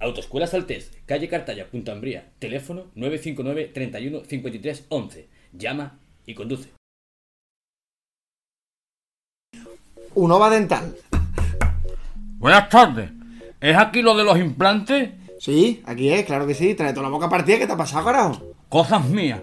Autoescuela Saltés, calle Cartaya, Punta Ambría. Teléfono 959 31 53 11. Llama y conduce. Unova Dental. Buenas tardes. ¿Es aquí lo de los implantes? Sí, aquí es, claro que sí. Trae toda la boca partida. ¿Qué te ha pasado, carajo? Cosas mías.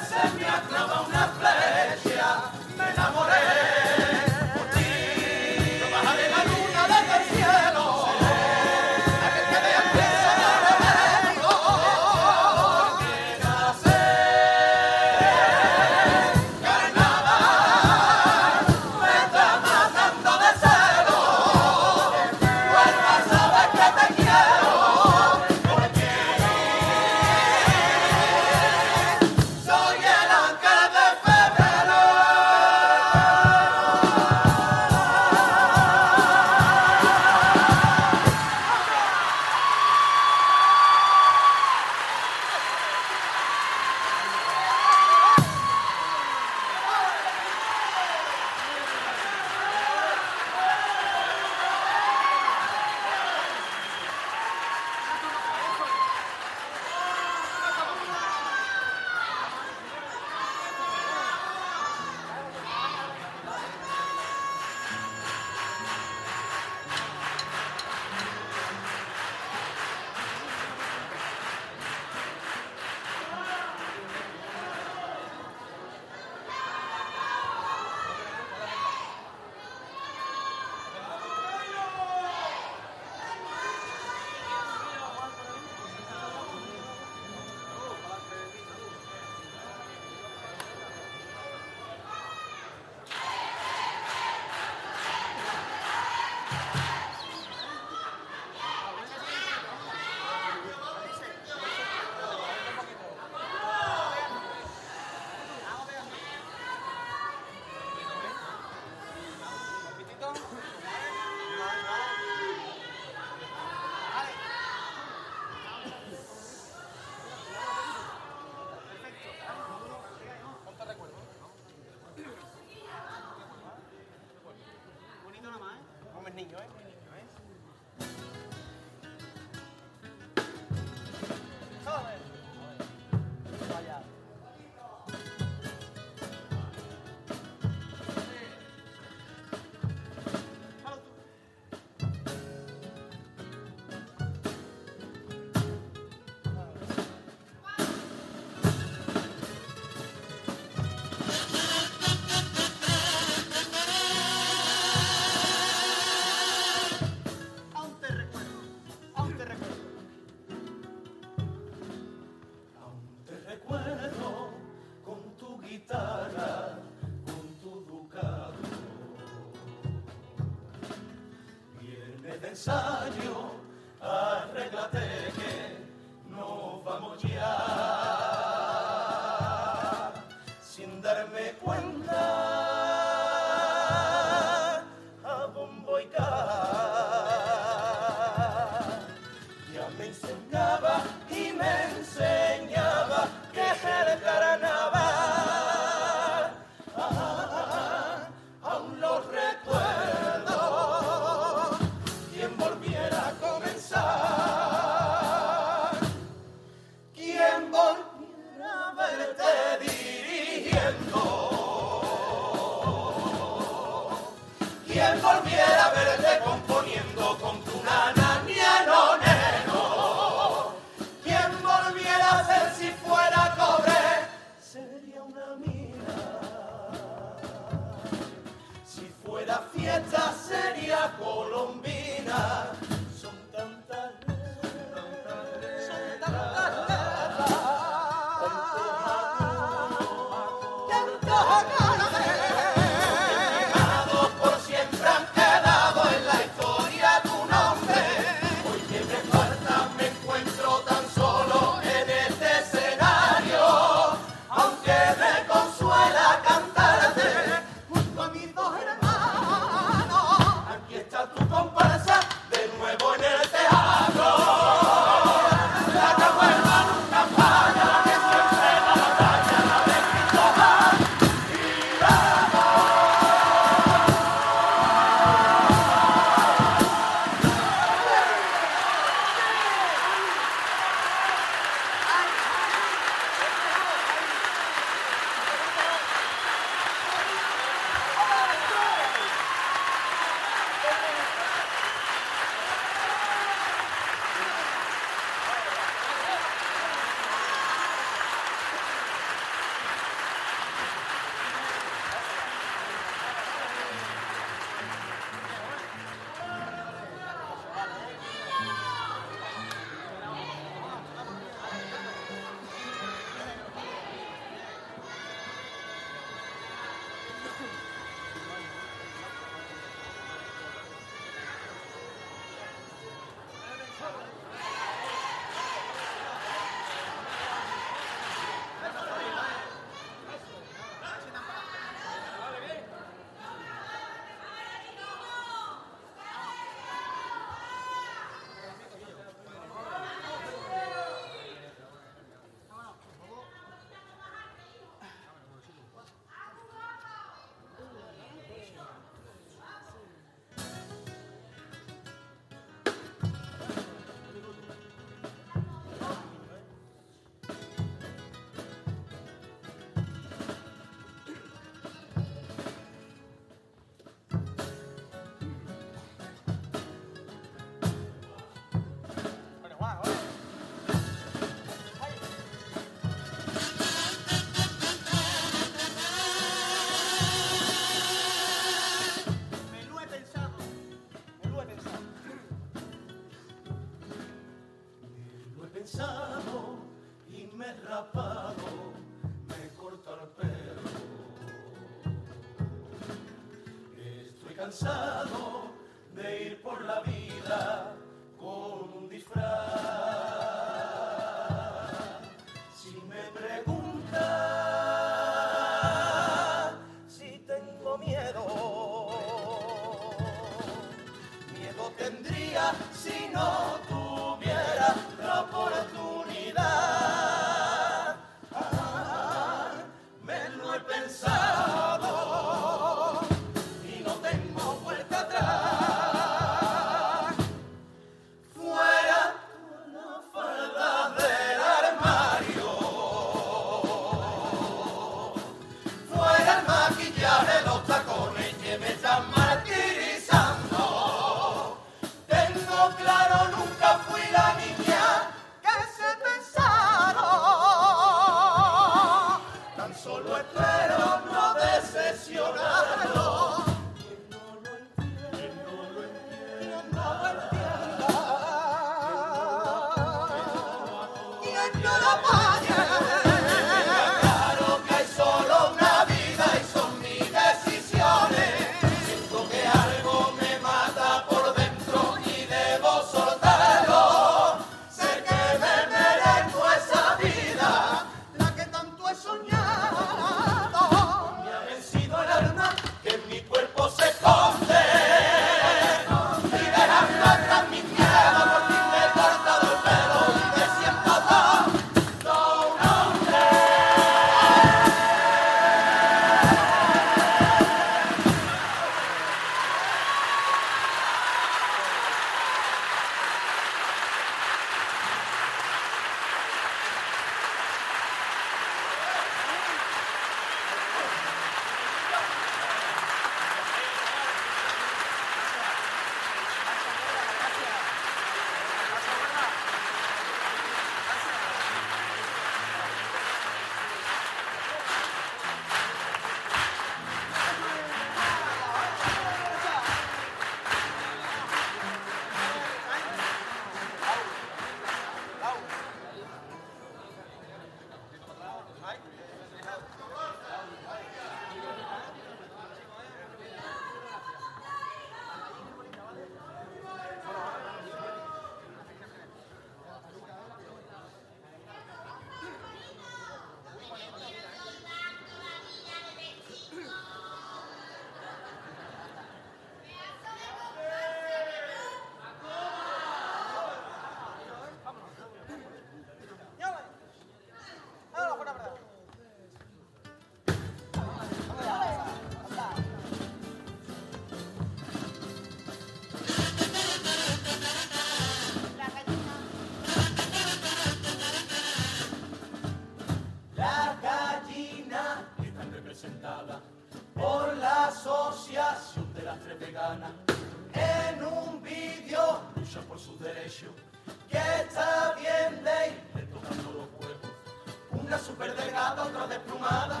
Superdelgada, otra desplumada,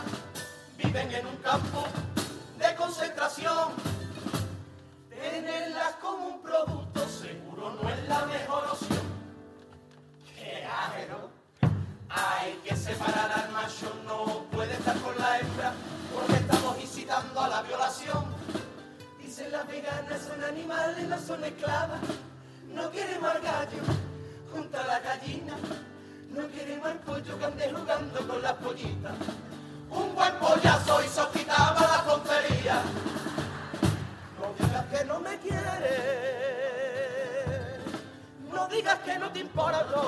viven en un campo de concentración. Tenerlas como un producto seguro no es la mejor opción. ¡Qué ajero! Hay que separar al macho, no puede estar con la hembra, porque estamos incitando a la violación. Dicen las veganas son animales, no son esclavas. No quieren al gallo junto a la gallina. No quieren al pollo que ande jugando con las pollitas. Un buen pollazo y se la tontería. No digas que no me quieres. No digas que no te importo.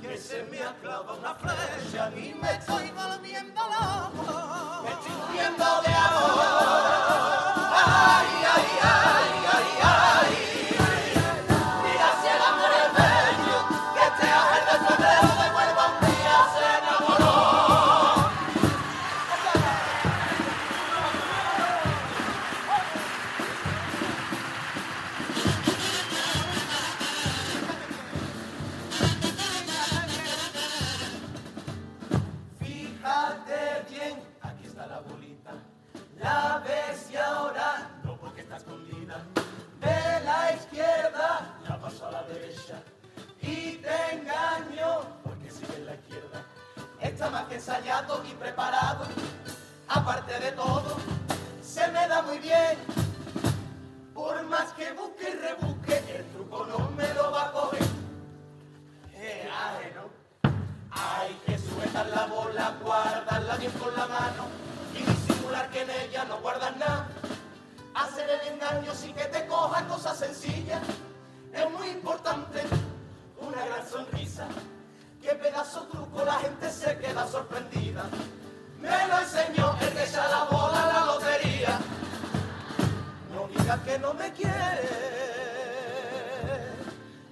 Que se me ha clavado una flecha y me estoy volviendo ensayado y preparado. Aparte de todo, se me da muy bien. Por más que busque y rebusque, el truco no me lo va a coger. Eh, ajeno. Hay que sujetar la bola, guardarla bien con la mano y disimular que en ella no guardas nada. Hacer el engaño sin que te coja cosas sencillas es muy importante. Una gran sonrisa, qué pedazo truco, la gente se queda sorprendida. Me lo enseñó el que echa la bola a la lotería. No digas que no me quieres,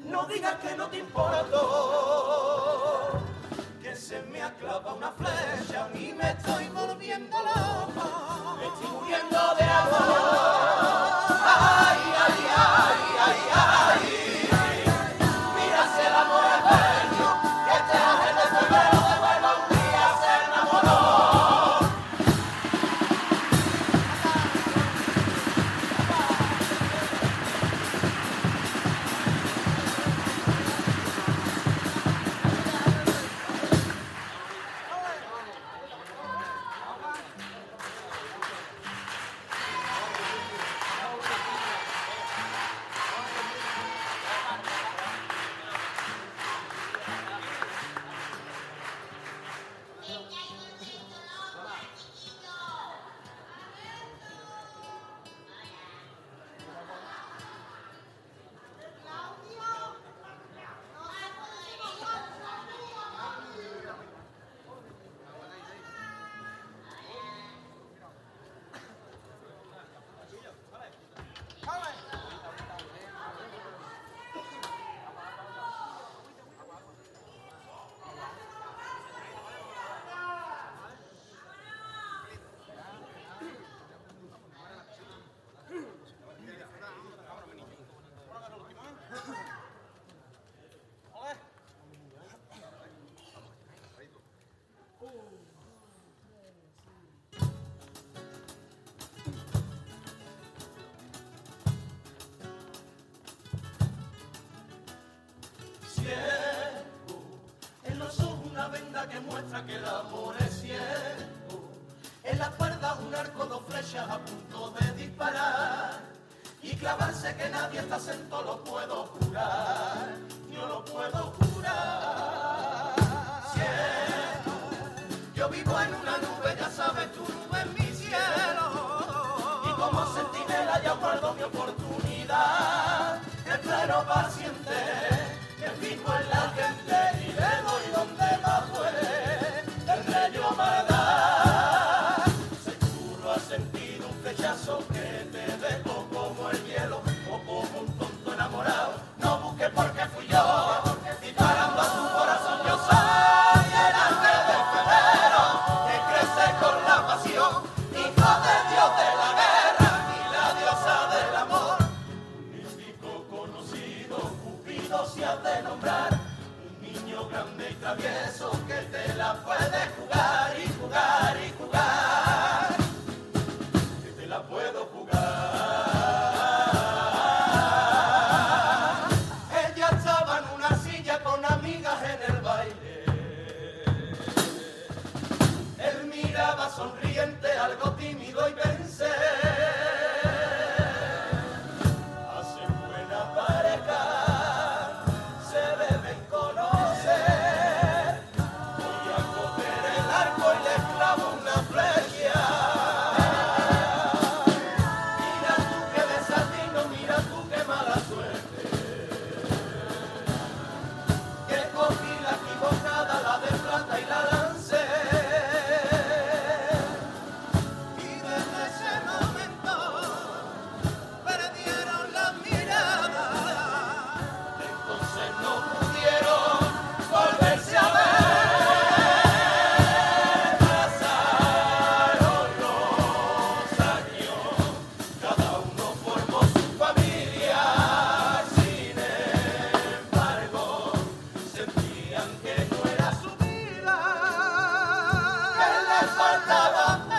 no digas que no te importo que se me aclava una flecha y me estoy venda que el amor es ciego. En la espalda un arco, dos flechas a punto de disparar. Y clavarse que nadie está sento lo puedo jurar. Yo lo puedo jurar. Ciego. Yo vivo en una nube, ya sabes, tu nube es mi cielo. Y como centinela ya guardo mi oportunidad. Espero paciente, No faltaba.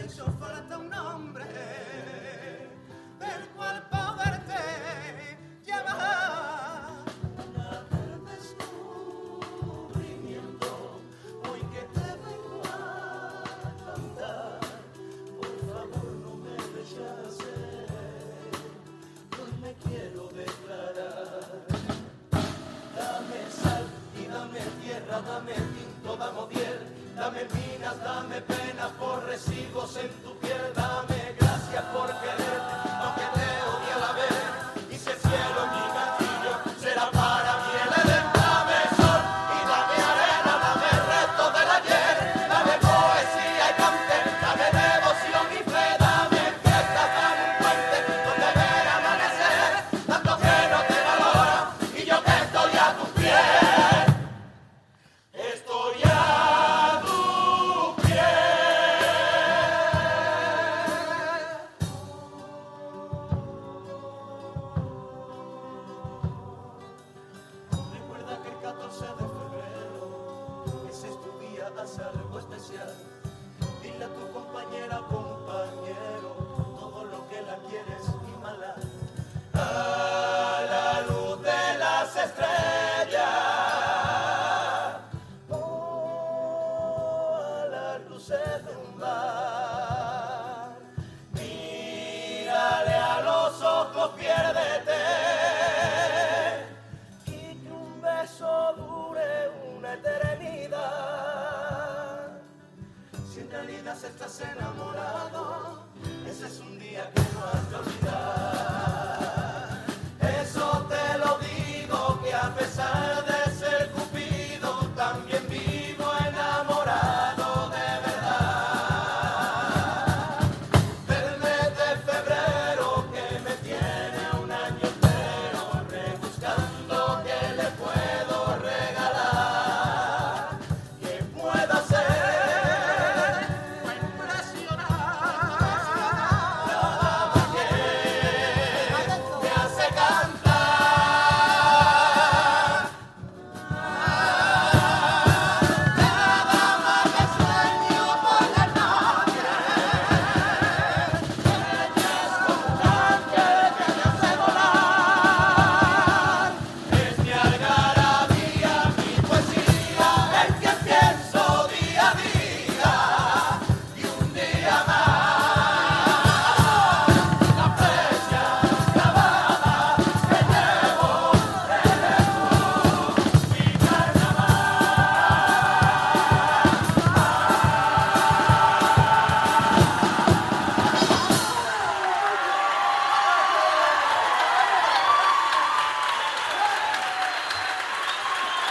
hecho falta un hombre del cual poderte llamar. La del descubrimiento, hoy que te vengo a cantar, por favor no me rechaces, hoy me quiero declarar. Dame sal y dame tierra, dame tinto, dame miel, dame minas, dame